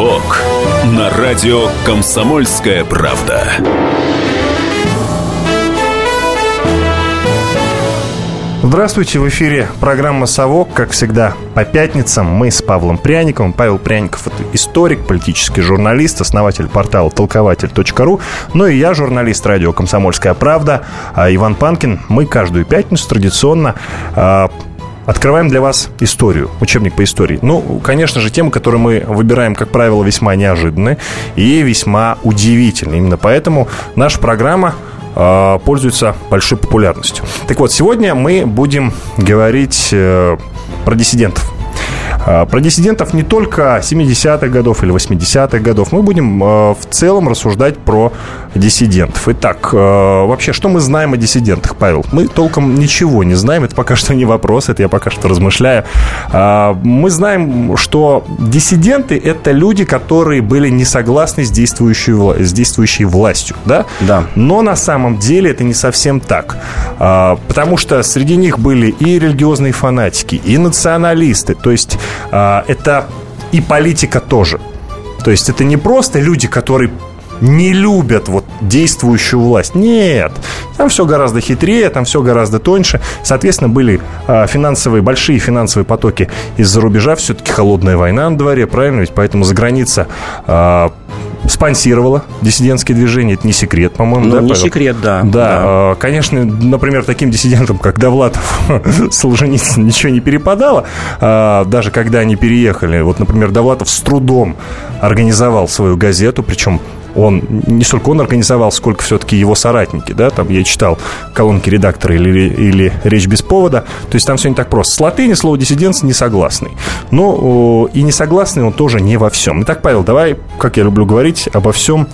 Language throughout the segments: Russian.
«Совок» на радио «Комсомольская правда». Здравствуйте, в эфире программа «Совок», как всегда, по пятницам. Мы с Павлом Пряниковым. Павел Пряников – это историк, политический журналист, основатель портала толкователь.ру. Ну и я, журналист радио «Комсомольская правда», а Иван Панкин. Мы каждую пятницу традиционно а, Открываем для вас историю, учебник по истории. Ну, конечно же, темы, которые мы выбираем, как правило, весьма неожиданные и весьма удивительные. Именно поэтому наша программа э, пользуется большой популярностью. Так вот, сегодня мы будем говорить э, про диссидентов. А, про диссидентов не только 70-х годов или 80-х годов. Мы будем а, в целом рассуждать про диссидентов. Итак, а, вообще, что мы знаем о диссидентах, Павел? Мы толком ничего не знаем. Это пока что не вопрос, это я пока что размышляю. Мы знаем, что диссиденты — это люди, которые были не согласны с действующей, с действующей властью. Да? Да. Но на самом деле это не совсем так. Потому что среди них были и религиозные фанатики, и националисты. То есть это и политика тоже. То есть это не просто люди, которые не любят вот действующую власть. Нет, там все гораздо хитрее, там все гораздо тоньше. Соответственно, были а, финансовые, большие финансовые потоки из-за рубежа. Все-таки холодная война на дворе, правильно? Ведь поэтому за граница а, спонсировала диссидентские движения. Это не секрет, по-моему. Ну, да, не Павел? секрет, да. Да, да. э, конечно, например, таким диссидентам, как Довлатов, Солженицын, ничего не перепадало, э, даже когда они переехали. Вот, например, Довлатов с трудом организовал свою газету, причем он, не столько он организовал, сколько все-таки его соратники, да, там я читал колонки редактора или, или речь без повода, то есть там все не так просто. С латыни слово диссидент не согласный. Но и не согласный он тоже не во всем. Итак, Павел, давай, как я люблю говорить, обо всем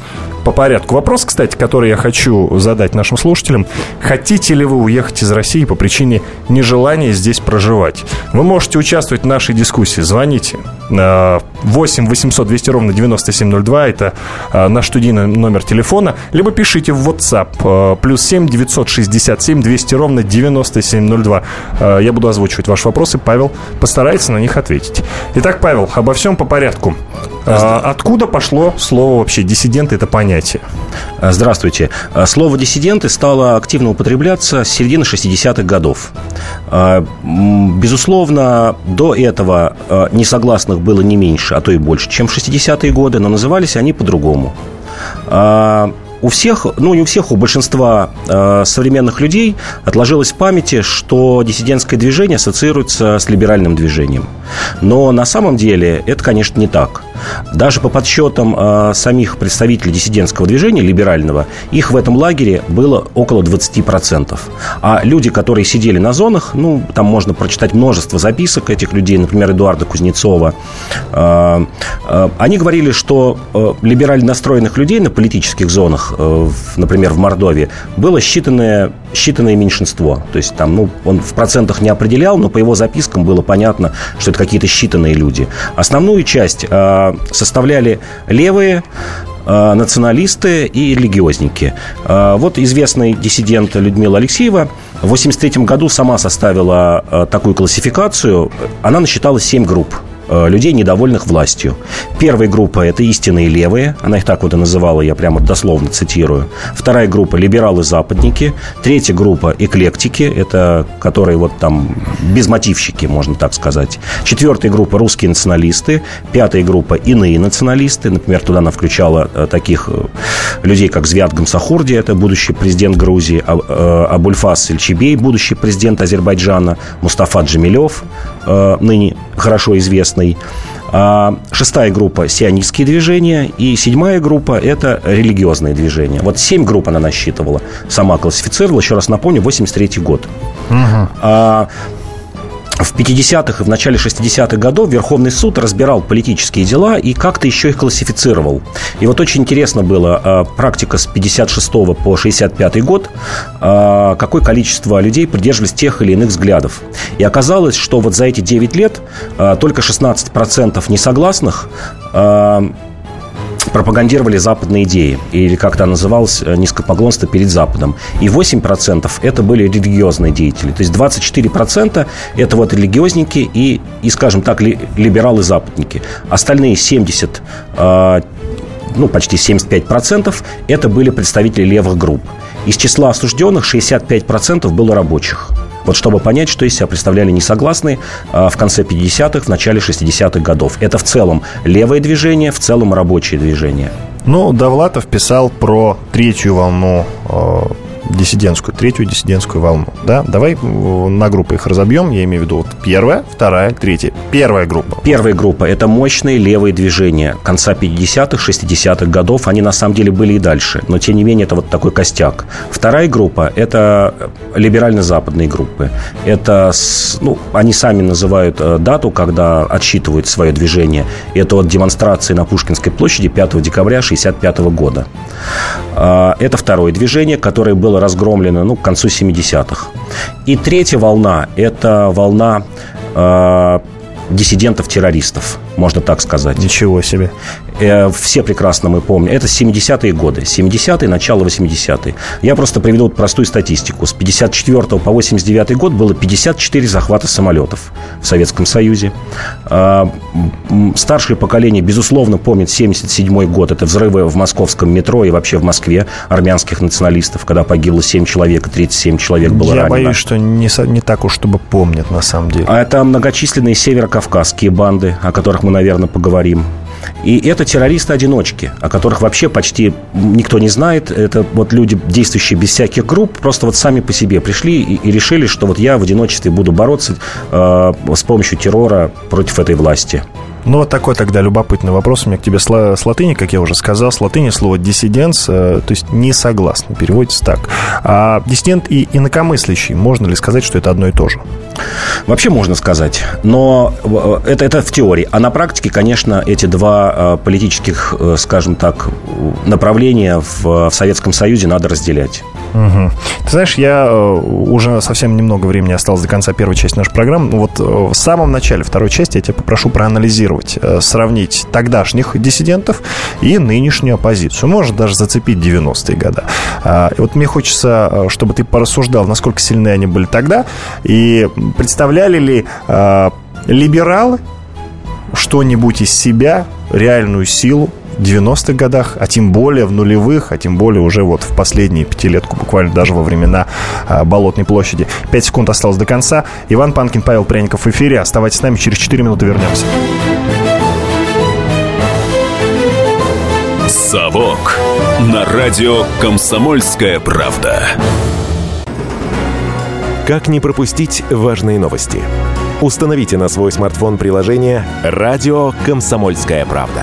по порядку. Вопрос, кстати, который я хочу задать нашим слушателям. Хотите ли вы уехать из России по причине нежелания здесь проживать? Вы можете участвовать в нашей дискуссии. Звоните. 8 800 200 ровно 9702. Это а, наш студийный номер телефона. Либо пишите в WhatsApp. А, плюс 7 967 200 ровно 9702. А, я буду озвучивать ваши вопросы. Павел постарается на них ответить. Итак, Павел, обо всем по порядку. Откуда пошло слово вообще диссиденты? Это понятие. Здравствуйте. Слово «диссиденты» стало активно употребляться с середины 60-х годов. Безусловно, до этого несогласных было не меньше, а то и больше, чем в 60-е годы, но назывались они по-другому. У всех, ну не у всех, у большинства э, современных людей отложилось в памяти, что диссидентское движение ассоциируется с либеральным движением. Но на самом деле это, конечно, не так. Даже по подсчетам э, самих представителей диссидентского движения, либерального, их в этом лагере было около 20%. А люди, которые сидели на зонах, ну, там можно прочитать множество записок этих людей, например, Эдуарда Кузнецова, э, э, они говорили, что э, либерально настроенных людей на политических зонах, э, в, например, в Мордовии, было считанное, считанное меньшинство. То есть там, ну, он в процентах не определял, но по его запискам было понятно, что это какие-то считанные люди. Основную часть э, составляли левые, э, националисты и религиозники. Э, вот известный диссидент Людмила Алексеева в 1983 году сама составила такую классификацию. Она насчитала 7 групп людей, недовольных властью. Первая группа – это истинные левые, она их так вот и называла, я прямо дословно цитирую. Вторая группа – либералы-западники. Третья группа – эклектики, это которые вот там безмотивщики, можно так сказать. Четвертая группа – русские националисты. Пятая группа – иные националисты. Например, туда она включала таких людей, как Звят Гамсахурди, это будущий президент Грузии, Абульфас Сельчебей, будущий президент Азербайджана, Мустафа Джамилев, ныне хорошо известный. А шестая группа – сионистские движения. И седьмая группа – это религиозные движения. Вот семь групп она насчитывала. Сама классифицировала, еще раз напомню, 83 год. Угу. А, в 50-х и в начале 60-х годов Верховный суд разбирал политические дела и как-то еще их классифицировал. И вот очень интересно было а, практика с 56 по 65 год, а, какое количество людей придерживались тех или иных взглядов. И оказалось, что вот за эти 9 лет а, только 16% несогласных пропагандировали западные идеи, или как это называлось, э, низкопоклонство перед Западом. И 8% это были религиозные деятели. То есть 24% это вот религиозники и, и скажем так, либералы-западники. Остальные 70 ну, почти 75%, это были представители левых групп. Из числа осужденных 65% было рабочих. Вот чтобы понять, что из себя представляли несогласные а, в конце 50-х, в начале 60-х годов. Это в целом левое движение, в целом рабочее движение. Ну, Довлатов писал про третью волну э, диссидентскую, третью диссидентскую волну. Да? Давай на группы их разобьем. Я имею в виду вот первая, вторая, третья. Первая группа. Первая группа – это мощные левые движения конца 50-х, 60-х годов. Они на самом деле были и дальше. Но, тем не менее, это вот такой костяк. Вторая группа – это либерально-западные группы. Это, ну, они сами называют э, дату, когда отсчитывают свое движение. Это вот демонстрации на Пушкинской площади 5 декабря 65 года. А, это второе движение, которое было было разгромлено ну, к концу 70-х. И третья волна – это волна э, диссидентов-террористов, можно так сказать. Ничего себе. Э, все прекрасно мы помним. Это 70-е годы. 70-е, начало 80-е. Я просто приведу простую статистику. С 54 по 89 год было 54 захвата самолетов в Советском Союзе. А, старшее поколение, безусловно, помнит 77 год. Это взрывы в московском метро и вообще в Москве армянских националистов, когда погибло 7 человек, и 37 человек было Я ранено. Я боюсь, что не, не так уж, чтобы помнят на самом деле. А это многочисленные северокавказские банды, о которых мы, наверное, поговорим. И это террористы-одиночки, о которых вообще почти никто не знает. Это вот люди, действующие без всяких групп, просто вот сами по себе пришли и, и решили, что вот я в одиночестве буду бороться э, с помощью террора против этой власти. Ну, вот такой тогда любопытный вопрос у меня к тебе с, с латыни, как я уже сказал. С латыни слово «диссиденс», э, то есть «не согласный», переводится так. А диссидент и инакомыслящий, можно ли сказать, что это одно и то же? Вообще можно сказать, но э, это, это в теории. А на практике, конечно, эти два э, политических, скажем так, направления в, в Советском Союзе надо разделять. Угу. Ты знаешь, я уже совсем немного времени осталось до конца первой части нашей программы. Вот в самом начале второй части я тебя попрошу проанализировать э, сравнить тогдашних диссидентов и нынешнюю оппозицию. Может даже зацепить 90-е годы. А, и вот мне хочется, э, чтобы ты порассуждал, насколько сильны они были тогда, и представляли ли либералы что-нибудь из себя, реальную силу 90-х годах, а тем более в нулевых, а тем более уже вот в последние пятилетку, буквально даже во времена а, Болотной площади. Пять секунд осталось до конца. Иван Панкин, Павел Пряников в эфире. Оставайтесь с нами, через 4 минуты вернемся. «Совок» на радио «Комсомольская правда». Как не пропустить важные новости? Установите на свой смартфон приложение «Радио Комсомольская правда».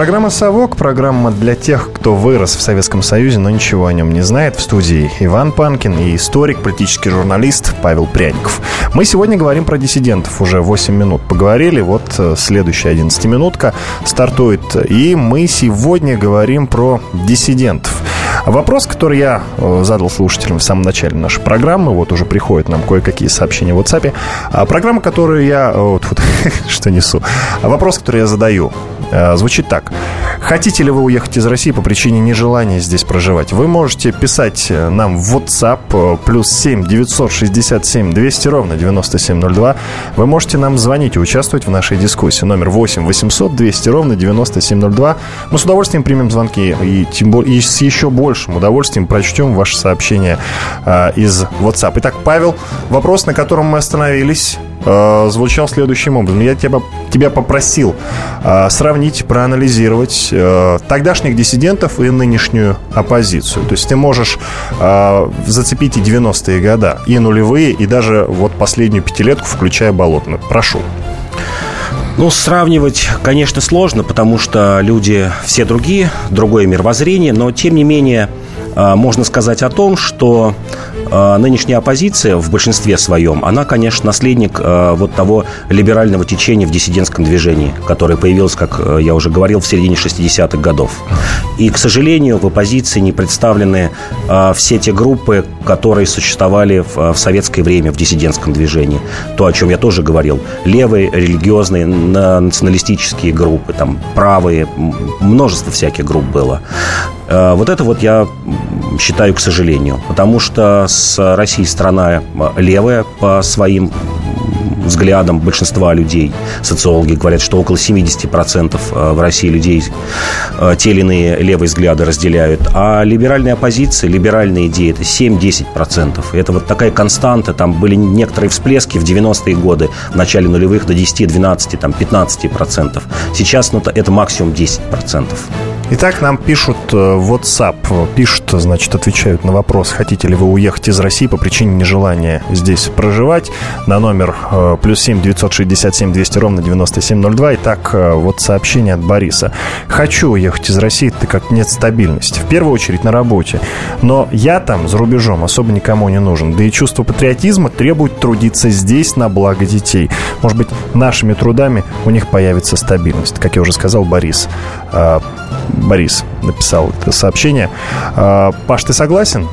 Программа «Совок» – программа для тех, кто вырос в Советском Союзе, но ничего о нем не знает. В студии Иван Панкин и историк, политический журналист Павел Пряников. Мы сегодня говорим про диссидентов. Уже 8 минут поговорили. Вот э, следующая 11-минутка стартует. И мы сегодня говорим про диссидентов. Вопрос, который я э, задал слушателям в самом начале нашей программы, вот уже приходят нам кое-какие сообщения в WhatsApp. А программа, которую я... Вот, вот что несу. Вопрос, который я задаю, э, звучит так. Хотите ли вы уехать из России по причине нежелания здесь проживать? Вы можете писать э, нам в WhatsApp плюс 7 967 200 ровно 9702. Вы можете нам звонить и участвовать в нашей дискуссии. Номер 8 800 200 ровно 9702. Мы с удовольствием примем звонки и, тем более, и с еще большим удовольствием прочтем ваше сообщение э, из WhatsApp. Итак, Павел, вопрос, на котором мы остановились, э, звучал следующим образом. Я тебя, тебя попросил э, сравнить, проанализировать э, тогдашних диссидентов и нынешнюю оппозицию. То есть ты можешь э, зацепить и 90-е годы, и нулевые, и даже вот последнюю пятилетку, включая Болотную. Прошу. Ну, сравнивать, конечно, сложно, потому что люди все другие, другое мировоззрение, но, тем не менее, а, можно сказать о том, что нынешняя оппозиция в большинстве своем, она, конечно, наследник а, вот того либерального течения в диссидентском движении, которое появилось, как я уже говорил, в середине 60-х годов. И, к сожалению, в оппозиции не представлены все те группы, которые существовали в, советское время в диссидентском движении. То, о чем я тоже говорил. Левые, религиозные, националистические группы, там, правые, множество всяких групп было. Вот это вот я считаю, к сожалению. Потому что с Россией страна левая по своим взглядам большинства людей. Социологи говорят, что около 70% э, в России людей э, те или иные левые взгляды разделяют. А либеральная оппозиция, либеральные идеи – это 7-10%. Это вот такая константа. Там были некоторые всплески в 90-е годы, в начале нулевых до 10, 12, там, 15%. Сейчас ну, это максимум 10%. Итак, нам пишут э, в WhatsApp, пишут, значит, отвечают на вопрос, хотите ли вы уехать из России по причине нежелания здесь проживать, на номер э, плюс семь девятьсот шестьдесят семь двести ровно девяносто семь ноль два. Итак, э, вот сообщение от Бориса. Хочу уехать из России, так как нет стабильности. В первую очередь на работе. Но я там, за рубежом, особо никому не нужен. Да и чувство патриотизма требует трудиться здесь на благо детей. Может быть, нашими трудами у них появится стабильность. Как я уже сказал, Борис Борис написал это сообщение. А, Паш, ты согласен?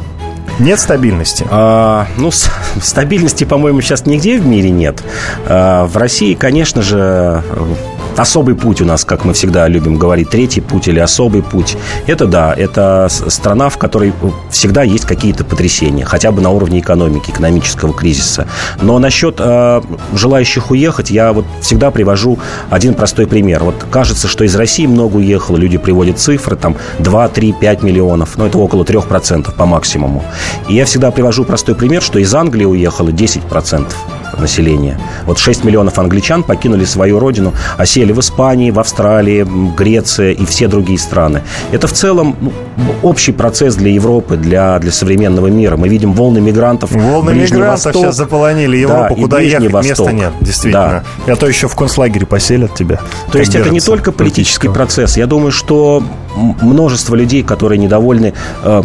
Нет стабильности? А, ну, стабильности, по-моему, сейчас нигде в мире нет. А, в России, конечно же, особый путь у нас, как мы всегда любим говорить, третий путь или особый путь. Это да, это страна, в которой всегда есть какие-то потрясения, хотя бы на уровне экономики, экономического кризиса. Но насчет э, желающих уехать, я вот всегда привожу один простой пример. Вот кажется, что из России много уехало, люди приводят цифры, там 2, 3, 5 миллионов, но это около 3% по максимуму. И я всегда привожу простой пример, что из Англии уехало 10% населения. Вот 6 миллионов англичан покинули свою родину, осели в Испании, в Австралии, Греции и все другие страны. Это в целом ну, общий процесс для Европы, для, для современного мира. Мы видим волны мигрантов. Волны мигрантов Восток, сейчас заполонили Европу, да, куда ехать Восток. места нет, действительно. Да. А то еще в концлагере поселят тебя. То есть это не только политический процесс. Я думаю, что множество людей, которые недовольны э,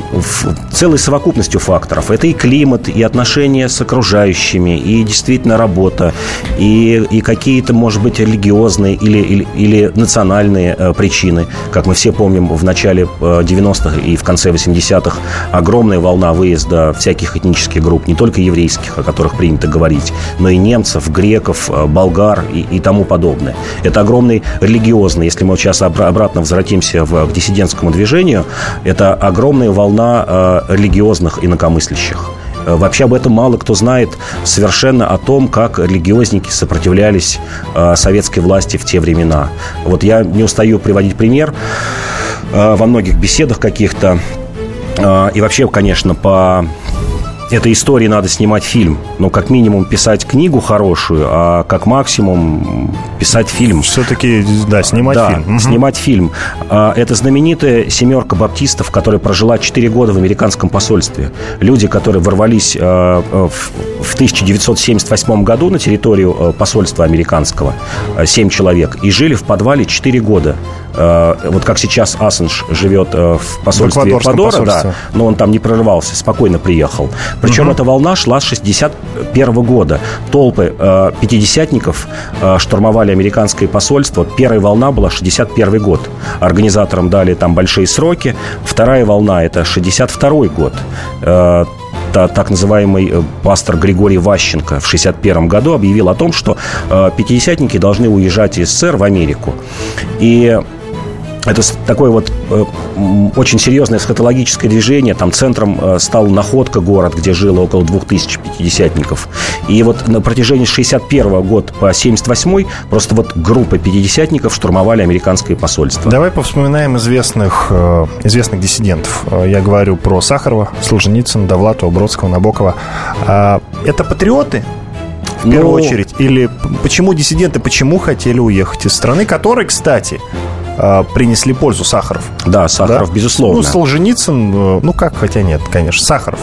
целой совокупностью факторов. Это и климат, и отношения с окружающими, и действительно работа, и, и какие-то, может быть, религиозные или, или, или национальные э, причины. Как мы все помним, в начале 90-х э, и в конце 80-х огромная волна выезда всяких этнических групп, не только еврейских, о которых принято говорить, но и немцев, греков, э, болгар и, и тому подобное. Это огромный религиозный, если мы сейчас обратно возвратимся в, к диссидентскому движению, это огромная волна э, религиозных инакомыслящих. Э, вообще об этом мало кто знает совершенно о том, как религиозники сопротивлялись э, советской власти в те времена. Вот я не устаю приводить пример во многих беседах каких-то. И вообще, конечно, по этой истории надо снимать фильм. Ну, как минимум, писать книгу хорошую, а как максимум писать фильм. Все-таки, да, снимать да, фильм. снимать фильм. А, это знаменитая семерка баптистов, которая прожила 4 года в американском посольстве. Люди, которые ворвались а, в 1978 году на территорию а, посольства американского, 7 человек, и жили в подвале 4 года. Вот как сейчас Ассенж живет в посольстве Эквадора, да, но он там не прорывался, спокойно приехал. Причем угу. эта волна шла с 61 года. Толпы э, пятидесятников э, штурмовали американское посольство. Первая волна была 61 год. Организаторам дали там большие сроки. Вторая волна – это 62 год. Э, так называемый э, пастор Григорий Ващенко в 1961 году объявил о том, что э, пятидесятники должны уезжать из СССР в Америку. И это такое вот э, очень серьезное эсхатологическое движение. Там центром э, стал Находка город, где жило около 2000 пятидесятников. И вот на протяжении 61 года по 78 просто вот группа пятидесятников штурмовали американское посольство. Давай повспоминаем известных, э, известных диссидентов. Я говорю про Сахарова, Солженицына, Довлатова, Бродского, Набокова. А это патриоты? в первую ну... очередь? Или почему диссиденты, почему хотели уехать из страны, которая, кстати, принесли пользу Сахаров. Да, Сахаров, да? безусловно. Ну, Солженицын, э, ну как, хотя нет, конечно, Сахаров.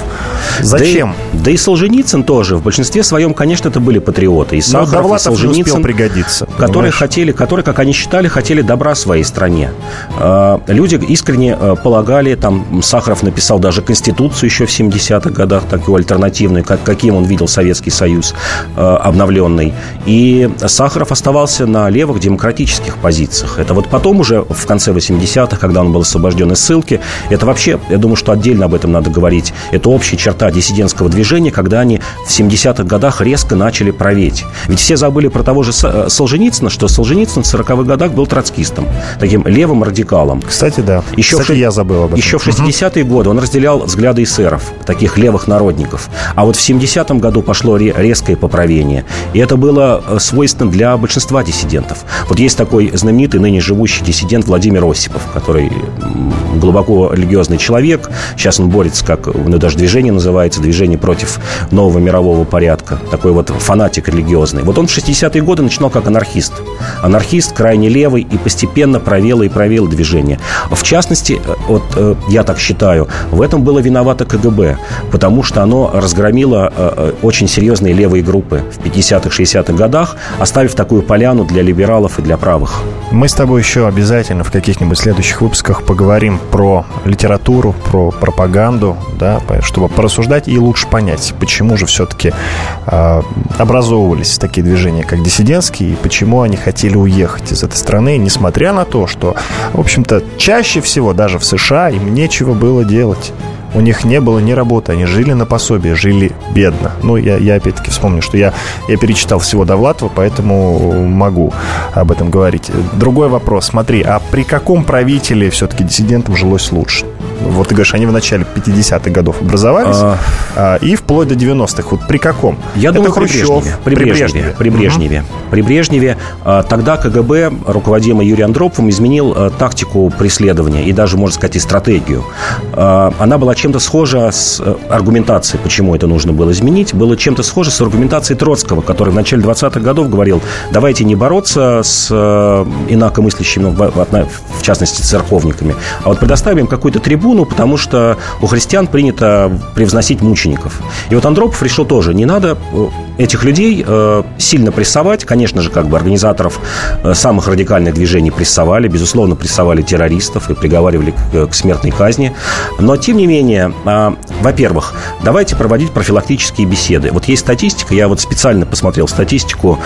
Зачем? Да и, да и Солженицын тоже. В большинстве своем, конечно, это были патриоты. И Сахаров, Но Довлатов и Солженицын, успел пригодиться. Которые понимаешь? хотели, которые, как они считали, хотели добра своей стране. Э, люди искренне э, полагали, там Сахаров написал даже Конституцию еще в 70-х годах, такую альтернативную, как, каким он видел Советский Союз обновленный. И Сахаров оставался на левых демократических позициях. Это вот потом уже в конце 80-х, когда он был освобожден из ссылки, это вообще, я думаю, что отдельно об этом надо говорить. Это общая черта диссидентского движения, когда они в 70-х годах резко начали проветь. Ведь все забыли про того же э, Солженицына, что Солженицын в 40-х годах был троцкистом, таким левым радикалом. Кстати, да. Еще Кстати, в, я забыл об этом. Еще в 60-е угу. годы он разделял взгляды эсеров, таких левых народников. А вот в 70-м году пошло резкое поправление. И это было э, свойственно для большинства диссидентов. Вот есть такой знаменитый ныне живущий диссидент Владимир Осипов, который глубоко религиозный человек. Сейчас он борется, как ну, даже движение называется, движение против нового мирового порядка. Такой вот фанатик религиозный. Вот он в 60-е годы начинал как анархист. Анархист, крайне левый, и постепенно провел и провел движение. В частности, э, вот э, я так считаю, в этом было виновато КГБ, потому что оно разгромило э, очень серьезные левые группы в 50-х, 60-х годах, оставив такую поляну для либералов и для правых. Мы с тобой еще обязательно в каких-нибудь следующих выпусках поговорим про литературу, про пропаганду, да, чтобы порассуждать и лучше понять, почему же все-таки э, а, образовывались такие движения, как диссидентские, и почему они хотели уехать из этой страны, несмотря на то, что, в общем-то, чаще всего даже в США им нечего было делать у них не было ни работы, они жили на пособие, жили бедно. Ну, я, я опять-таки вспомню, что я, я перечитал всего Довлатова, поэтому могу об этом говорить. Другой вопрос, смотри, а при каком правителе все-таки диссидентам жилось лучше? Вот ты говоришь, они в начале 50-х годов образовались, а... А, и вплоть до 90-х. Вот при каком? Я Это думаю, Хрущев, при Брежневе. При Брежневе. При Брежневе. Угу. При Брежневе. А, тогда КГБ, руководимый Юрием Андроповым, изменил а, тактику преследования и даже, можно сказать, и стратегию. Она была чем-то схожа с э, аргументацией, почему это нужно было изменить, было чем-то схоже с аргументацией Троцкого, который в начале 20-х годов говорил, давайте не бороться с э, инакомыслящими, в частности, церковниками, а вот предоставим какую-то трибуну, потому что у христиан принято превзносить мучеников. И вот Андропов решил тоже, не надо э, этих людей сильно прессовать, конечно же, как бы организаторов самых радикальных движений прессовали, безусловно, прессовали террористов и приговаривали к смертной казни, но, тем не менее, а, во-первых, давайте проводить профилактические беседы. Вот есть статистика, я вот специально посмотрел статистику,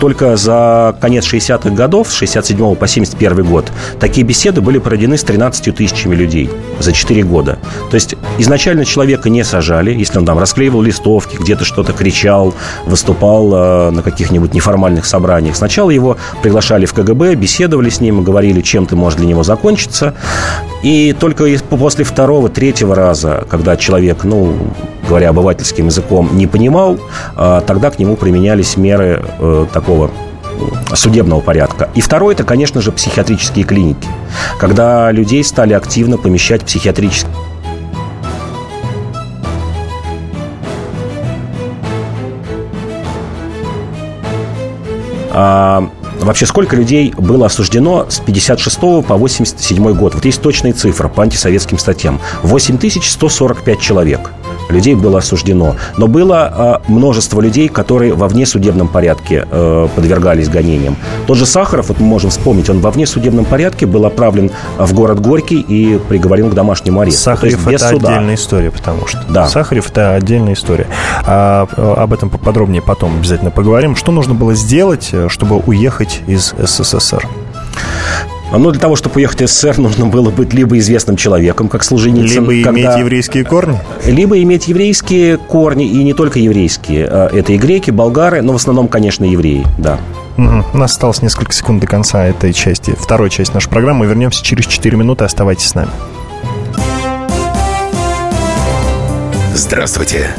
только за конец 60-х годов, с 67 по 71 год, такие беседы были проведены с 13 тысячами людей за 4 года. То есть изначально человека не сажали, если он там расклеивал листовки, где-то что-то кричал, выступал а, на каких-нибудь неформальных собраниях. Сначала его приглашали в КГБ, беседовали с ним, говорили, чем ты можешь для него закончиться. И только после второго, третьего раза, когда человек, ну, говоря обывательским языком, не понимал, а, тогда к нему применялись меры э, такого судебного порядка. И второе, это, конечно же, психиатрические клиники, когда людей стали активно помещать в психиатрические а, Вообще, сколько людей было осуждено с 56 по 87 год? Вот есть точные цифры по антисоветским статьям. 8145 человек людей было осуждено. Но было э, множество людей, которые во внесудебном порядке э, подвергались гонениям. Тот же Сахаров, вот мы можем вспомнить, он во внесудебном порядке был отправлен в город Горький и приговорен к домашнему аресту. Сахарев – это суда. отдельная история, потому что да. Сахарев – это отдельная история. А, об этом поподробнее потом обязательно поговорим. Что нужно было сделать, э, чтобы уехать из СССР? Но для того, чтобы уехать в СССР, нужно было быть либо известным человеком, как Солженицын. Либо когда... иметь еврейские корни? Либо иметь еврейские корни, и не только еврейские. А, это и греки, болгары, но в основном, конечно, евреи, да. Угу. У нас осталось несколько секунд до конца этой части, второй части нашей программы. Вернемся через 4 минуты. Оставайтесь с нами. Здравствуйте,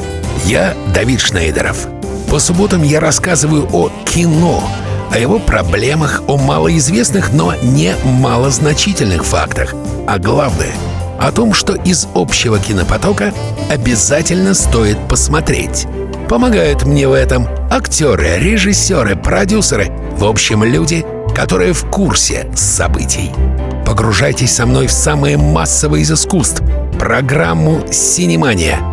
я Давид Шнейдеров. По субботам я рассказываю о кино – о его проблемах, о малоизвестных, но не малозначительных фактах, а главное – о том, что из общего кинопотока обязательно стоит посмотреть. Помогают мне в этом актеры, режиссеры, продюсеры, в общем, люди, которая в курсе событий. Погружайтесь со мной в самое массовое из искусств – программу «Синемания».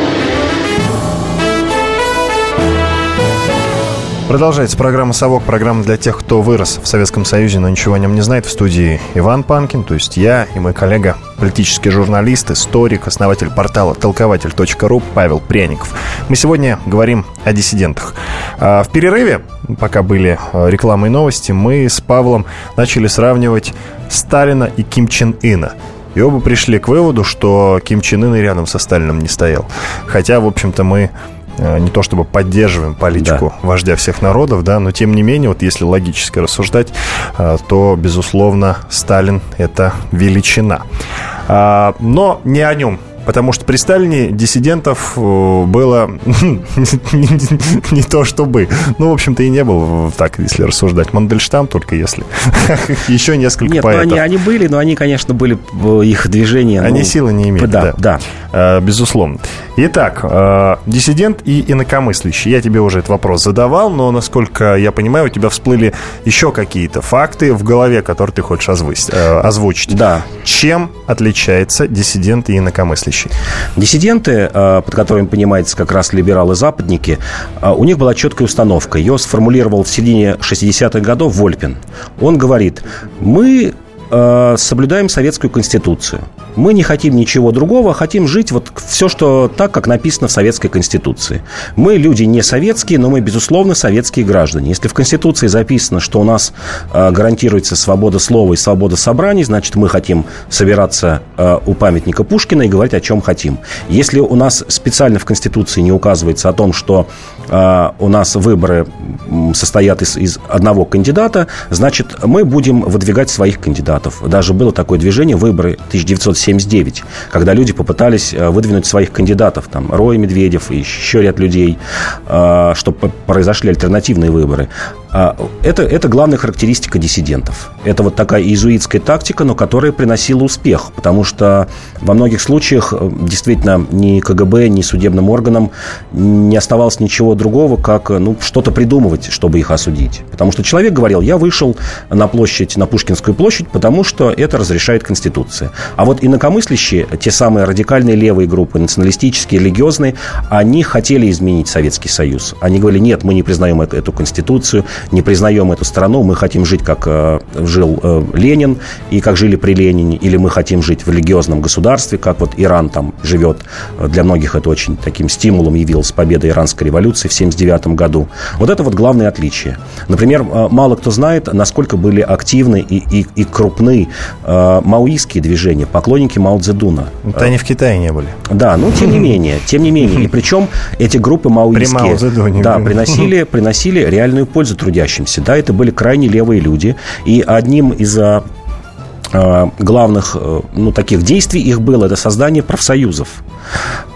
Продолжается программа «Совок», программа для тех, кто вырос в Советском Союзе, но ничего о нем не знает. В студии Иван Панкин, то есть я и мой коллега, политический журналист, историк, основатель портала толкователь.ру Павел Пряников. Мы сегодня говорим о диссидентах. А в перерыве, пока были а, рекламы и новости, мы с Павлом начали сравнивать Сталина и Ким Чен Ына. И оба пришли к выводу, что Ким Чен Ын и рядом со Сталином не стоял. Хотя, в общем-то, мы не то чтобы поддерживаем политику да. вождя всех народов, да, но тем не менее, вот если логически рассуждать, э, то, безусловно, Сталин – это величина. А, но не о нем Потому что при Сталине диссидентов э, было не то чтобы. Ну, в общем-то, и не было, так, если рассуждать. Мандельштам только если. Еще несколько Нет, поэтов. Нет, они, они были, но они, конечно, были, их движения... Они ну, силы не имели, да. да. да. Безусловно. Итак, э, диссидент и инакомыслящий. Я тебе уже этот вопрос задавал, но, насколько я понимаю, у тебя всплыли еще какие-то факты в голове, которые ты хочешь озвучить. Э, озвучить. Да. Чем отличается диссидент и инакомыслящий? Диссиденты, э, под которыми понимается как раз либералы-западники, у них была четкая установка. Ее сформулировал в середине 60-х годов Вольпин. Он говорит, мы соблюдаем советскую конституцию. Мы не хотим ничего другого, хотим жить вот все, что так, как написано в Советской Конституции. Мы люди не советские, но мы, безусловно, советские граждане. Если в Конституции записано, что у нас э, гарантируется свобода слова и свобода собраний, значит, мы хотим собираться э, у памятника Пушкина и говорить, о чем хотим. Если у нас специально в Конституции не указывается о том, что у нас выборы состоят из, из одного кандидата, значит, мы будем выдвигать своих кандидатов. Даже было такое движение «Выборы 1970 79, когда люди попытались э, выдвинуть своих кандидатов, там, Рой Медведев и еще ряд людей, э, чтобы произошли альтернативные выборы. А, это, это главная характеристика диссидентов. Это вот такая иезуитская тактика, но которая приносила успех, потому что во многих случаях э, действительно ни КГБ, ни судебным органам не оставалось ничего другого, как ну, что-то придумывать, чтобы их осудить. Потому что человек говорил, я вышел на площадь, на Пушкинскую площадь, потому что это разрешает Конституция. А вот инакомыслящие, те самые радикальные левые группы, националистические, религиозные, они хотели изменить Советский Союз. Они говорили, нет, мы не признаем эту Конституцию, не признаем эту страну, мы хотим жить, как э, жил э, Ленин и как жили при Ленине, или мы хотим жить в религиозном государстве, как вот Иран там живет. Для многих это очень таким стимулом явилась победа иранской революции в 1979 году. Вот это вот главное отличие. Например, э, мало кто знает, насколько были активны и, и, и крупны э, маоистские движения, поклонники Мао Цзэдуна. Это они в Китае не были. Да, ну тем не менее, тем не менее. И причем эти группы маоистские да, приносили, приносили реальную пользу трудящимся. Да, это были крайне левые люди. И одним из а, а, главных э, ну, таких действий их было это создание профсоюзов.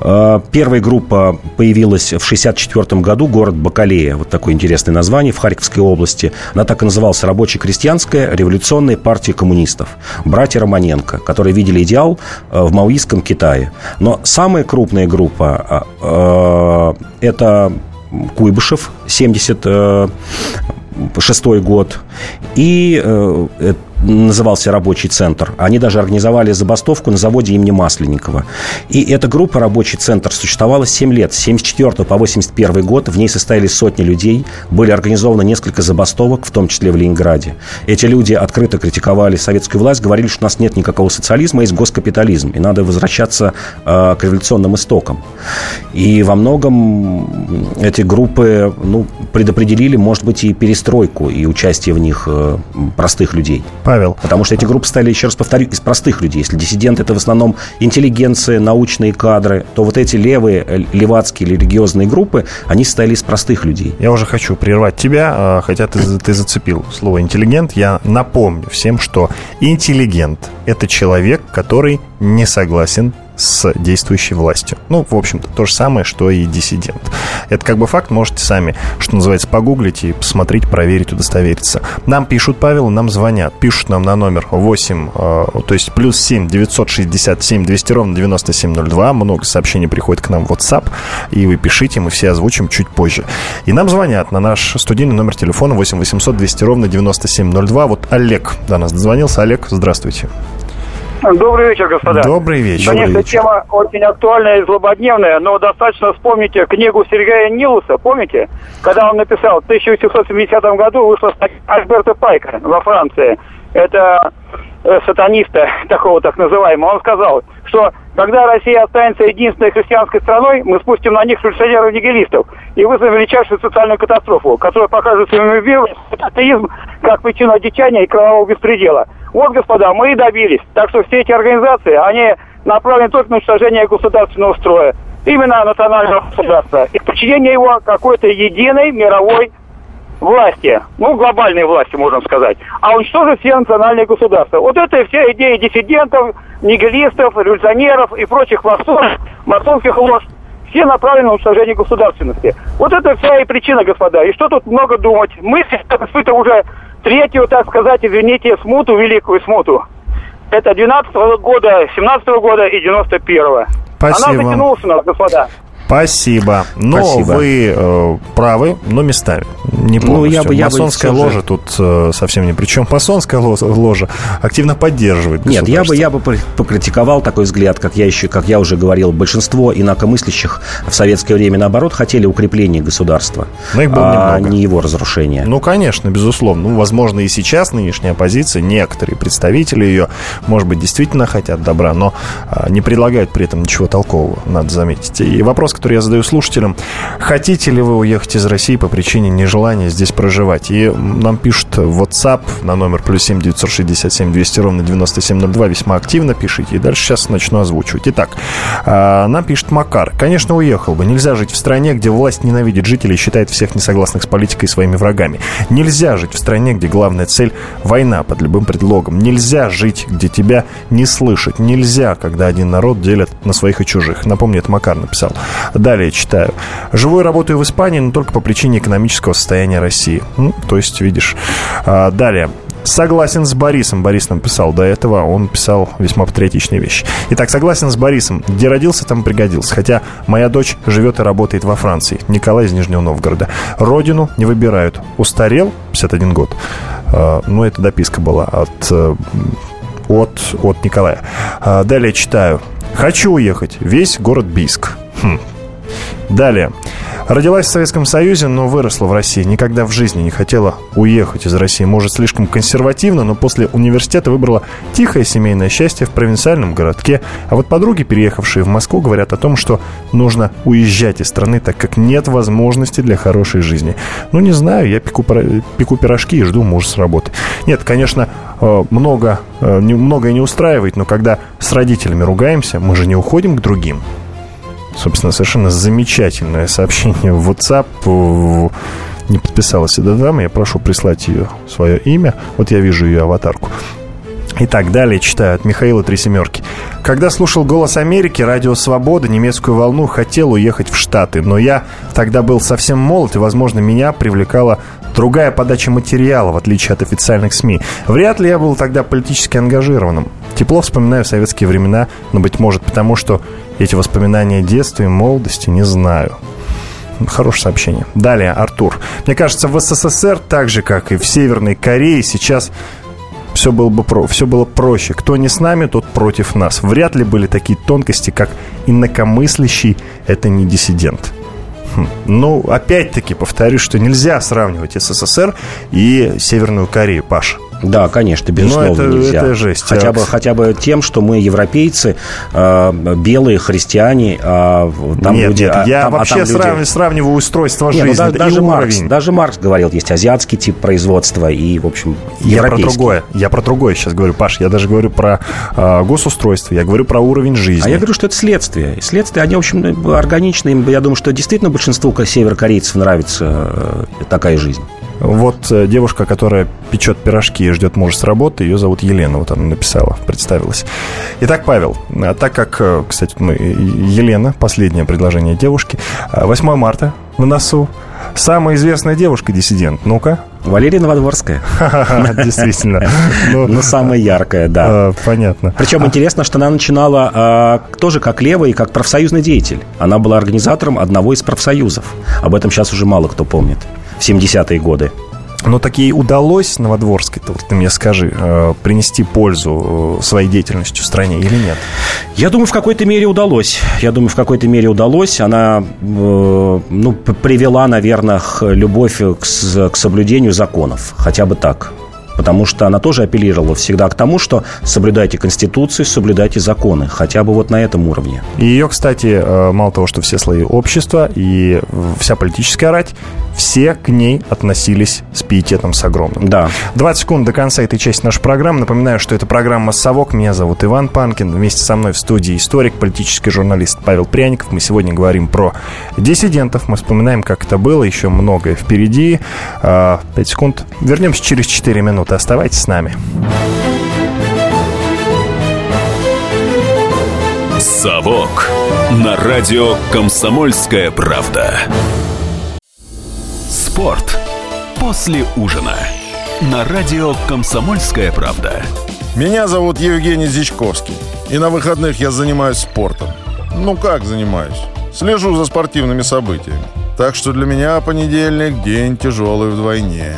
А, первая группа появилась в 1964 году, город Бакалея, вот такое интересное название, в Харьковской области. Она так и называлась Рабоче-крестьянская революционная партия коммунистов. Братья Романенко, которые видели идеал э, в маоистском Китае. Но самая крупная группа э, это Куйбышев, 76 год. И назывался рабочий центр. Они даже организовали забастовку на заводе имени Масленникова. И эта группа «Рабочий центр» существовала 7 лет. С 74 по 81 год в ней состояли сотни людей. Были организованы несколько забастовок, в том числе в Ленинграде. Эти люди открыто критиковали советскую власть, говорили, что у нас нет никакого социализма, есть госкапитализм. И надо возвращаться э, к революционным истокам. И во многом эти группы ну, предопределили, может быть, и перестройку, и участие в них э, простых людей. Павел. Потому что эти группы стали, еще раз повторю, из простых людей. Если диссиденты – это в основном интеллигенция, научные кадры, то вот эти левые, э, левацкие или религиозные группы, они состояли из простых людей. Я уже хочу прервать тебя, а, хотя ты, ты зацепил слово «интеллигент». Я напомню всем, что интеллигент – это человек, который не согласен с действующей властью. Ну, в общем-то, то же самое, что и диссидент. Это как бы факт, можете сами, что называется, погуглить и посмотреть, проверить, удостовериться. Нам пишут, Павел, нам звонят. Пишут нам на номер 8, э, то есть плюс 7 967 200 ровно 9702. Много сообщений приходит к нам в WhatsApp, и вы пишите, мы все озвучим чуть позже. И нам звонят на наш студийный номер телефона 8 800 200 ровно 9702. Вот Олег до нас дозвонился. Олег, здравствуйте. Добрый вечер, господа. Добрый вечер. Конечно, Добрый вечер. тема очень актуальная и злободневная, но достаточно вспомните книгу Сергея Нилуса, помните? Когда он написал, в 1870 году вышла статья Альберта Пайка во Франции. Это э, сатаниста такого так называемого. Он сказал, что когда Россия останется единственной христианской страной, мы спустим на них революционеров-нигилистов и вызовем величайшую социальную катастрофу, которая покажет своему миру атеизм как причину одичания и кровавого беспредела. Вот, господа, мы и добились. Так что все эти организации, они направлены только на уничтожение государственного строя, именно национального государства, и подчинение его какой-то единой мировой власти, ну, глобальной власти, можно сказать, а уничтожить все национальные государства. Вот это и вся идея диссидентов, нигилистов, революционеров и прочих масонов, масонских лож, все направлены на уничтожение государственности. Вот это вся и причина, господа. И что тут много думать? Мы испытываем уже третью, так сказать, извините, смуту, великую смуту. Это 12 -го года, 17 -го года и 91-го. Спасибо. Она затянулась у нас, господа. Спасибо. Но Спасибо. вы э, правы, но местами. Не Ну, полностью. я бы- я бы Масонская же- ложа тут э, совсем ни при чем. Масонская ло- ложа активно поддерживает Нет, я бы, я бы покритиковал такой взгляд, как я еще, как я уже говорил, большинство инакомыслящих в советское время, наоборот, хотели укрепления государства, Но их было а немного. не его разрушения. Ну, конечно, безусловно. Ну, возможно, и сейчас нынешняя оппозиция, некоторые представители ее, может быть, действительно хотят добра, но а, не предлагают при этом ничего толкового, надо заметить. И вопрос, который я задаю слушателям, хотите ли вы уехать из России по причине нежелания здесь проживать? И нам пишут WhatsApp на номер плюс 7 967 200 ровно 9702, весьма активно пишите, и дальше сейчас начну озвучивать. Итак, а, нам пишет Макар. Конечно, уехал бы. Нельзя жить в стране, где власть ненавидит жителей и считает всех несогласных с политикой своими врагами. Нельзя жить в стране, где главная цель – война под любым предлогом. Нельзя жить, где тебя не слышат. Нельзя, когда один народ делят на своих и чужих. Напомню, это Макар написал. Далее читаю. Живу и работаю в Испании, но только по причине экономического состояния России. Ну, то есть, видишь. А, далее. Согласен с Борисом. Борис нам писал до этого. Он писал весьма патриотичные вещи. Итак, согласен с Борисом. Где родился, там пригодился. Хотя моя дочь живет и работает во Франции. Николай из Нижнего Новгорода. Родину не выбирают. Устарел 51 год. А, Ну, это дописка была от, э, от, от Николая. А, Далее читаю. Хочу уехать. Весь город Бийск. Хм. Далее. Родилась в Советском Союзе, но выросла в России. Никогда в жизни не хотела уехать из России. Может, слишком консервативно, но после университета выбрала тихое семейное счастье в провинциальном городке. А вот подруги, переехавшие в Москву, говорят о том, что нужно уезжать из страны, так как нет возможности для хорошей жизни. Ну, не знаю, я пеку, пеку пирожки и жду мужа с работы. Нет, конечно, э, много, э, многое не устраивает, но когда с родителями ругаемся, мы же не уходим к другим. Собственно, совершенно замечательное сообщение в WhatsApp. э, Не подписалась эта дама. Я прошу прислать ее свое имя. Вот я вижу ее аватарку. Итак, далее читаю от Михаила Три Семерки. Когда слушал «Голос Америки», «Радио Свобода», «Немецкую волну», хотел уехать в Штаты. Но я тогда был совсем молод, и, возможно, меня привлекала другая подача материала, в отличие от официальных СМИ. Вряд ли я был тогда политически ангажированным. Тепло вспоминаю советские времена, но, быть может, потому что эти воспоминания детства и молодости не знаю. Хорошее сообщение. Далее, Артур. Мне кажется, в СССР, так же, как и в Северной Корее, сейчас все было бы про, все было проще. Кто не с нами, тот против нас. Вряд ли были такие тонкости, как инакомыслящий – это не диссидент. Хм. Ну, опять-таки повторюсь, что нельзя сравнивать СССР и Северную Корею, Паша. Да, конечно, безусловно, это- нельзя. это жесть. Хотя А- бы, хотя бы тем, что мы европейцы, э, белые христиане, а там Нет, люди... нет, а я там- а вообще там люди- сравниваю, устройство Не, ну, жизни да- и даже, Маркс, уровень. даже Маркс говорил, есть азиатский тип производства и, в общем, Я про европейский. другое. Я про другое сейчас говорю, Паш. Я даже говорю про э, госустройство. Я говорю про уровень жизни. А я говорю, что это следствие. И Следствия, они, в общем, органичные. Я думаю, что действительно большинству ко- северокорейцев нравится э, такая жизнь. Вот э, девушка, которая печет пирожки и ждет мужа с работы, ее зовут Елена, вот она написала, представилась. Итак, Павел, а так как, э, кстати, мы, Елена, последнее предложение девушки, 8 марта на носу, самая известная девушка-диссидент, ну-ка. Валерия Новодворская. Действительно. Ну, самая яркая, да. А, понятно. Причем интересно, что она начинала а, тоже как левый, как профсоюзный деятель. Она была организатором одного из профсоюзов. Об этом сейчас уже мало кто помнит. В 70-е годы. Но так ей удалось Новодворской, вот ты мне скажи, э, принести пользу э, своей деятельностью в стране или нет? Я думаю, в какой-то мере удалось. Я думаю, в какой-то мере удалось. Она э, ну, привела, наверное, любовь к, к соблюдению законов. Хотя бы так потому что она тоже апеллировала всегда к тому, что соблюдайте Конституцию, соблюдайте законы, хотя бы вот на этом уровне. Ее, кстати, э, мало того, что все слои общества и вся политическая рать, все к ней относились с пиететом, с огромным. Да. 20 секунд до конца этой части нашей программы. Напоминаю, что это программа «Совок». Меня зовут Иван Панкин. Вместе со мной в студии историк, политический журналист Павел Пряников. Мы сегодня говорим про диссидентов. Мы вспоминаем, как это было. Еще многое впереди. 5 а, секунд. Вернемся через 4 минуты минуты. Оставайтесь с нами. «Совок» на радио «Комсомольская правда». Спорт после ужина на радио «Комсомольская правда». Меня зовут Евгений Зичковский. И на выходных я занимаюсь спортом. Ну как занимаюсь? Слежу за спортивными событиями. Так что для меня понедельник – день тяжелый вдвойне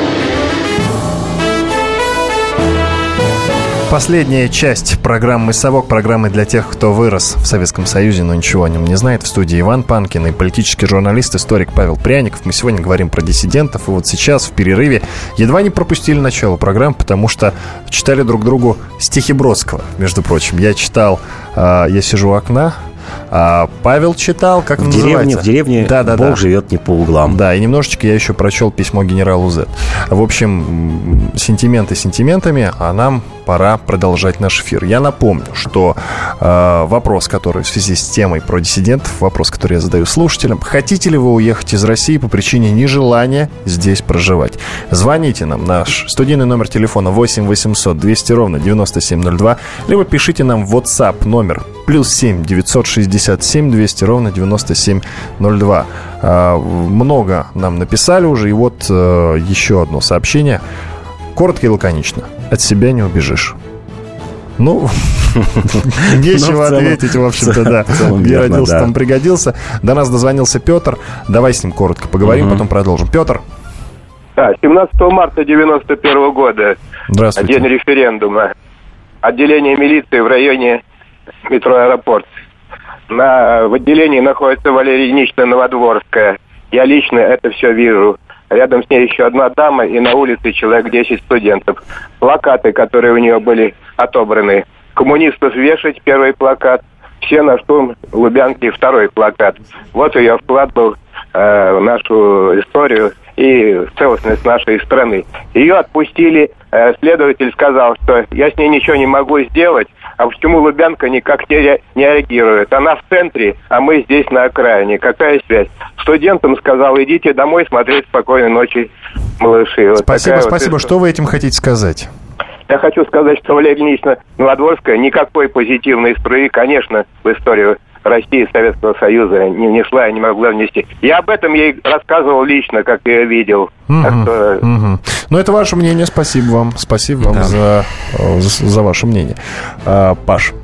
Последняя часть программы «Совок», программы для тех, кто вырос в Советском Союзе, но ничего о нем не знает. В студии Иван Панкин и политический журналист, историк Павел Пряников. Мы сегодня говорим про диссидентов. И вот сейчас, в перерыве, едва не пропустили начало программы, потому что читали друг другу стихи Бродского, между прочим. Я читал э, «Я сижу у окна», а Павел читал, как в деревне, В деревне да, да, Бог да. живет не по углам. Да, и немножечко я еще прочел письмо генералу Z. В общем, сентименты сентиментами, а нам пора продолжать наш эфир. Я напомню, что э, вопрос, который в связи с темой про диссидентов, вопрос, который я задаю слушателям, хотите ли вы уехать из России по причине нежелания здесь проживать? Звоните нам, наш студийный номер телефона 8 800 200 ровно 9702, либо пишите нам в WhatsApp номер плюс 7 967 200 ровно 9702. Э, много нам написали уже, и вот э, еще одно сообщение. Коротко и лаконично. От себя не убежишь. Ну, нечего ответить, в общем-то, да. Где родился, там пригодился. До нас дозвонился Петр. Давай с ним коротко поговорим, потом продолжим. Петр. Да, 17 марта 91 года. Здравствуйте. День референдума. Отделение милиции в районе метро «Аэропорт». На, в отделении находится Валерия Ильинична Новодворская. Я лично это все вижу. Рядом с ней еще одна дама, и на улице человек 10 студентов. Плакаты, которые у нее были отобраны. Коммунистов вешать первый плакат, все на штурм Лубянки второй плакат. Вот ее вклад был э, нашу историю и целостность нашей страны. Ее отпустили, э, следователь сказал, что я с ней ничего не могу сделать, а почему Лубянка никак не, не реагирует? Она в центре, а мы здесь на окраине. Какая связь? Студентам сказал, идите домой смотреть «Спокойной ночи, малыши». Вот спасибо, спасибо. Вот что вы этим хотите сказать? Я хочу сказать, что Валерия Ильинична Новодворская никакой позитивной струи, конечно, в историю России, Советского Союза не несла, я не могла внести. Я об этом ей рассказывал лично, как я видел. Угу, что... угу. Ну, это ваше мнение, спасибо вам. Спасибо вам да. за, за, за ваше мнение. А, Паш, Э,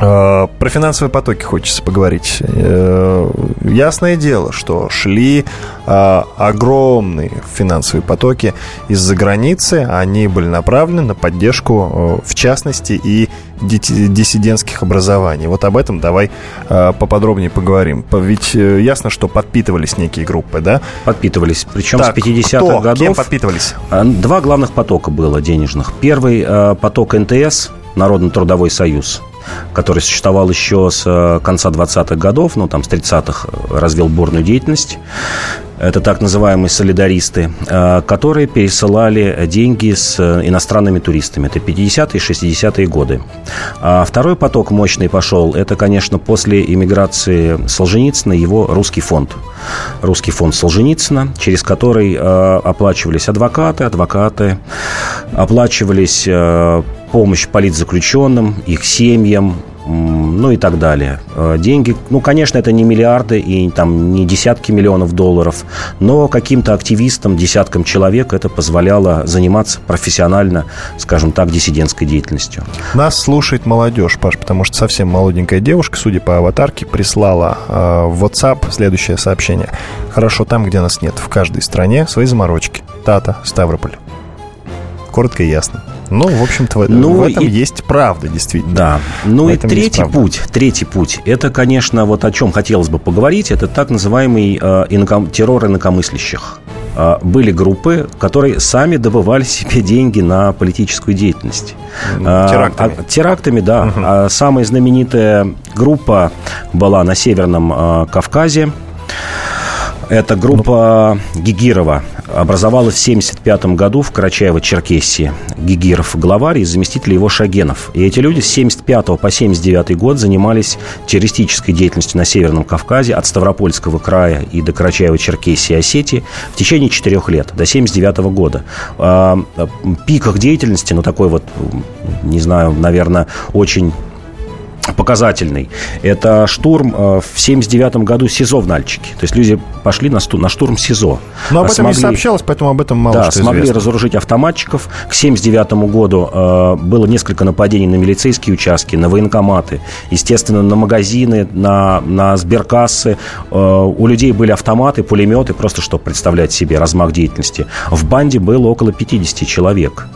про финансовые потоки хочется поговорить. Э, ясное дело, что шли э, огромные финансовые потоки из-за границы. Они были направлены на поддержку, в частности, и диссидентских образований. Вот об этом давай поподробнее поговорим. Ведь ясно, что подпитывались некие группы, да? Подпитывались. Причем так, с 50-х годов... Кем подпитывались? Два главных потока было денежных. Первый поток НТС, Народно-трудовой союз который существовал еще с э, конца 20-х годов, ну, там, с 30-х э, развел бурную деятельность. Это так называемые солидаристы, э, которые пересылали деньги с иностранными туристами. Это 50-е, 60-е годы. А второй поток мощный пошел. Это, конечно, после иммиграции Солженицына его русский фонд. Русский фонд Солженицына, через который оплачивались адвокаты, адвокаты, оплачивались помощь политзаключенным, их семьям, ну и так далее. Э, деньги, ну, конечно, это не миллиарды и там не десятки миллионов долларов, но каким-то активистам, десяткам человек это позволяло заниматься профессионально, скажем так, диссидентской деятельностью. Нас слушает молодежь, Паш, потому что совсем молоденькая девушка, судя по аватарке, прислала э, в WhatsApp следующее сообщение. Хорошо там, где нас нет, в каждой стране свои заморочки. Тата, Ставрополь. Коротко и ясно. Ну, в общем-то, ну, в этом и... есть правда, действительно. Да. Ну в и третий путь, третий путь, это, конечно, вот о чем хотелось бы поговорить, это так называемый э, инаком... террор инакомыслящих э, были группы, которые сами добывали себе деньги на политическую деятельность. Э, терактами. А, терактами, да. Угу. А самая знаменитая группа была на Северном э, Кавказе. Это группа Гигирова. Образовалась в 1975 году в Карачаево-Черкесии. Гигиров главарь и заместитель его Шагенов. И эти люди с 1975 по 1979 год занимались террористической деятельностью на Северном Кавказе от Ставропольского края и до Карачаева-Черкесии и Осетии в течение четырех лет, до 1979 года. А, пик их деятельности, ну такой вот, не знаю, наверное, очень показательный. Это штурм э, в 79 году СИЗО в Нальчике. То есть люди пошли на, сту, на штурм СИЗО. Но об этом смогли, не сообщалось, поэтому об этом мало да, что смогли известно. разоружить автоматчиков. К 79 году э, было несколько нападений на милицейские участки, на военкоматы, естественно, на магазины, на, на сберкассы. Э, у людей были автоматы, пулеметы, просто чтобы представлять себе размах деятельности. В банде было около 50 человек.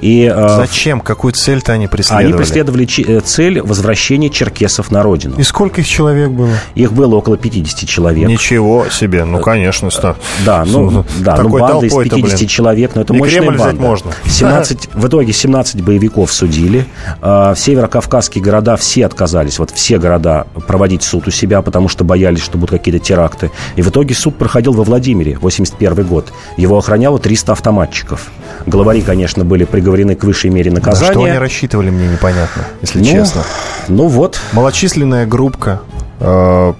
И, э, Зачем? Какую цель-то они преследовали? Они преследовали э, цель возвращения черкесов на родину. И сколько их человек было? Их было около 50 человек. Ничего себе, ну, конечно, 100. Да, ну, да, ну банда из 50 блин. человек, но это И мощная Кремль банда. можно. 17, в итоге 17 боевиков судили. Северокавказские города все отказались, вот все города проводить суд у себя, потому что боялись, что будут какие-то теракты. И в итоге суд проходил во Владимире, 81 год. Его охраняло 300 автоматчиков. Главари, конечно, были приговорены к высшей мере наказания. На что они рассчитывали, мне непонятно, если ну, честно. Ну вот. Малочисленная группка. Э,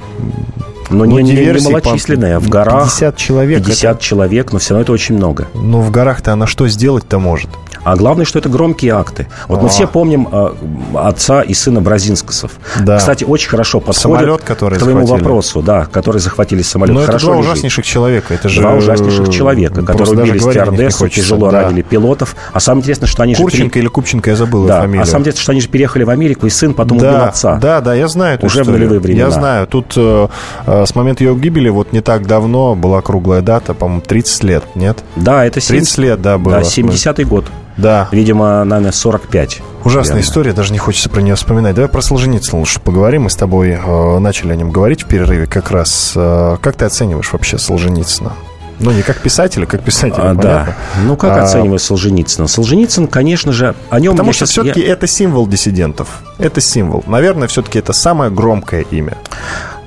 но ну, не, не, не малочисленная, в горах 50 человек. 50 это... человек, но все равно это очень много. Ну, в горах-то она что сделать-то может? А главное, что это громкие акты. Вот мы все помним э, отца и сына Бразинскосов. Да. Кстати, очень хорошо подходит самолет, который к твоему захватили. вопросу, да, который захватили самолет. Но хорошо это два ужаснейших человека. Это же два ужаснейших человека, которые убили стюардессу, тяжело да. ранили пилотов. А самое интересное, что они Курченко же... Курченко или Купченко, я забыл да. фамилию. А самое интересное, что они же переехали в Америку, и сын потом да, убил отца. Да, да, я знаю эту Уже историю. в нулевые времена. Я знаю. Тут э, э, с момента ее гибели, вот не так давно, была круглая дата, по-моему, 30 лет, нет? Да, это 70... 30 лет, да, было. Да, 70-й год. Да. Видимо, наверное, 45. Ужасная верно. история, даже не хочется про нее вспоминать. Давай про Солженицына лучше поговорим. Мы с тобой э, начали о нем говорить в перерыве как раз. Э, как ты оцениваешь вообще Солженицына? Ну, не как писателя, как писателя, а, Да. Ну, как а... оцениваешь Солженицына? Солженицын, конечно же, о нем... Потому что все-таки я... это символ диссидентов. Это символ. Наверное, все-таки это самое громкое имя.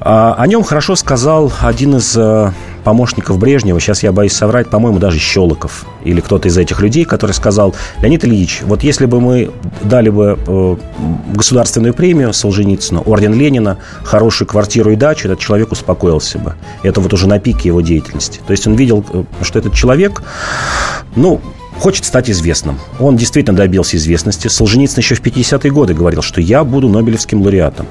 А, о нем хорошо сказал один из э, помощников Брежнева, сейчас я боюсь соврать, по-моему, даже Щелоков или кто-то из этих людей, который сказал, Леонид Ильич, вот если бы мы дали бы э, государственную премию Солженицыну, орден Ленина, хорошую квартиру и дачу, этот человек успокоился бы. Это вот уже на пике его деятельности. То есть он видел, э, что этот человек, ну, хочет стать известным. Он действительно добился известности. Солженицын еще в 50-е годы говорил, что я буду Нобелевским лауреатом.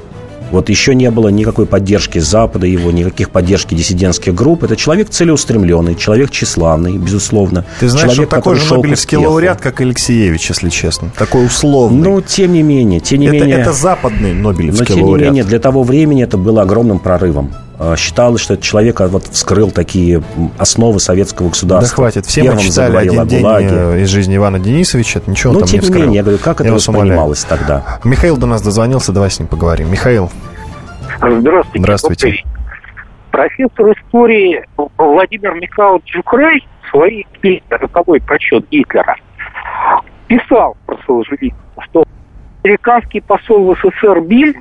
Вот еще не было никакой поддержки Запада его, никаких поддержки диссидентских групп. Это человек целеустремленный, человек тщеславный, безусловно. Ты знаешь, человек, он такой же Нобелевский лауреат, как Алексеевич, если честно. Такой условный. Ну, тем не менее, тем не это, менее... Это западный Нобелевский но, тем лауреат. не менее, для того времени это было огромным прорывом. А, Считалось, что этот человек а, вот вскрыл такие основы советского государства. Да хватит, все Первым мы читали один о день э, из жизни Ивана Денисовича, это ничего Ну, он там тем не вскрыл. менее, я говорю, как это Я умоляю. воспринималось тогда? Михаил до нас дозвонился, давай с ним поговорим. Михаил, Здравствуйте. Здравствуйте. Добрый. Профессор истории Владимир Михайлович Жукрай в своей книге «Роковой прочет Гитлера» писал про Солженицына, что американский посол в СССР Биль,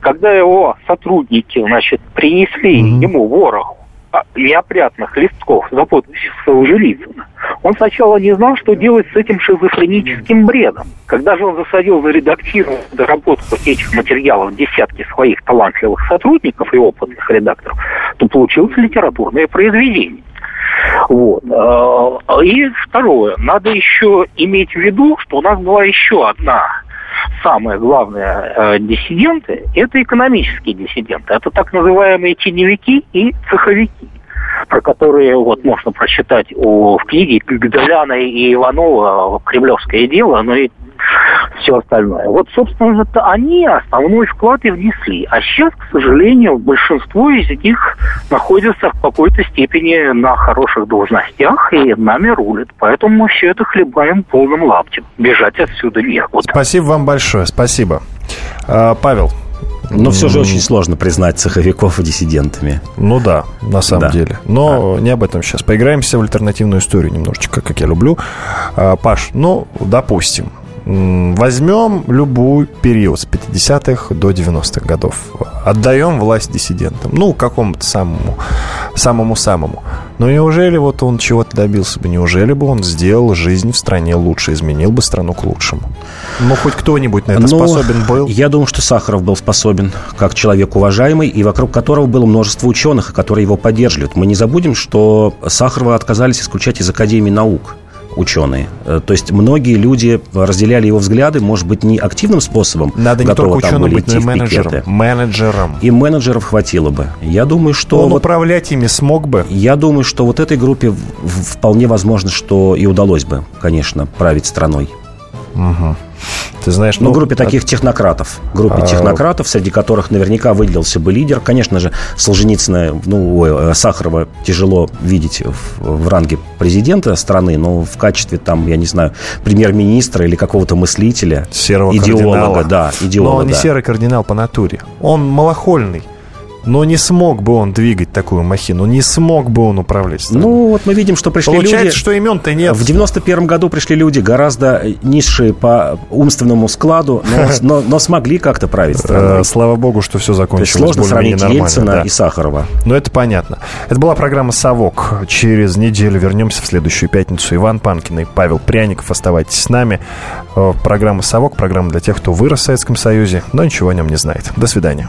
когда его сотрудники, значит, принесли ему вороху а, неопрятных листков за подписью Солженицына, он сначала не знал, что делать с этим шизофреническим бредом. Когда же он засадил за редактирование, доработку этих материалов десятки своих талантливых сотрудников и опытных редакторов, то получилось литературное произведение. Вот. А, И второе, надо еще иметь в виду, что у нас была еще одна самое главное э, диссиденты – это экономические диссиденты. Это так называемые теневики и цеховики про которые вот можно прочитать о, в книге Гдаляна и Иванова «Кремлевское дело», ну и все остальное. Вот, собственно, это они основной вклад и внесли. А сейчас, к сожалению, большинство из них находятся в какой-то степени на хороших должностях и нами рулят. Поэтому мы все это хлебаем полным лаптем. Бежать отсюда некуда. спасибо вам большое, спасибо. А, Павел, Но все же очень сложно признать цеховиков диссидентами. Ну да, на самом Да. деле. Но не об этом сейчас. Поиграемся в альтернативную историю немножечко, как я люблю. А, Паш, ну, допустим, возьмем любой период с 50-х до 90-х годов. Отдаем власть диссидентам. Ну, какому-то самому, самому-самому. Но неужели вот он чего-то добился бы? Неужели бы он сделал жизнь в стране лучше, изменил бы страну к лучшему? Ну, хоть кто-нибудь на это Ну, способен был? Я думаю, что Сахаров был способен, как человек уважаемый, и вокруг которого было множество ученых, которые его поддерживают. Мы не забудем, что Сахарова отказались исключать из Академии наук ученые. Э, То есть многие люди разделяли его взгляды, может быть, не активным способом. Надо не только там ученым были быть, но и менеджером. пикеты. Менеджером. И менеджеров хватило бы. Я думаю, что... Он вот- управлять ими смог бы? Я думаю, что вот этой группе вполне возможно, что и удалось бы, конечно, править страной. Мгм. Ты знаешь, Ну, ну, группе таких технократов. Группе А, технократов, среди которых наверняка выделился бы лидер. Конечно же, Солженицына, ну, ой, э, Сахарова тяжело видеть в, в ранге президента страны, но в качестве, там, я не знаю, премьер-министра или какого-то мыслителя, серого идеолога, кардинала. да, идеолога, Но он не серый кардинал по натуре. Он малохольный. Но не смог бы он двигать такую махину, не смог бы он управлять страной. Ну, вот мы видим, что пришли Получается, люди... что имен-то нет. В 91 году пришли люди гораздо низшие по умственному складу, но, но- но смогли как-то править страной. Э, Слава богу, что все закончилось сложно сравнить Ельцина да. и Сахарова. Но это понятно. Это была программа «Совок». Через неделю вернемся в следующую пятницу. Иван Панкин и Павел Пряников. Оставайтесь с нами. Э, Программа «Совок» – программа для тех, кто вырос в Советском Союзе, но ничего о нем не знает. До свидания.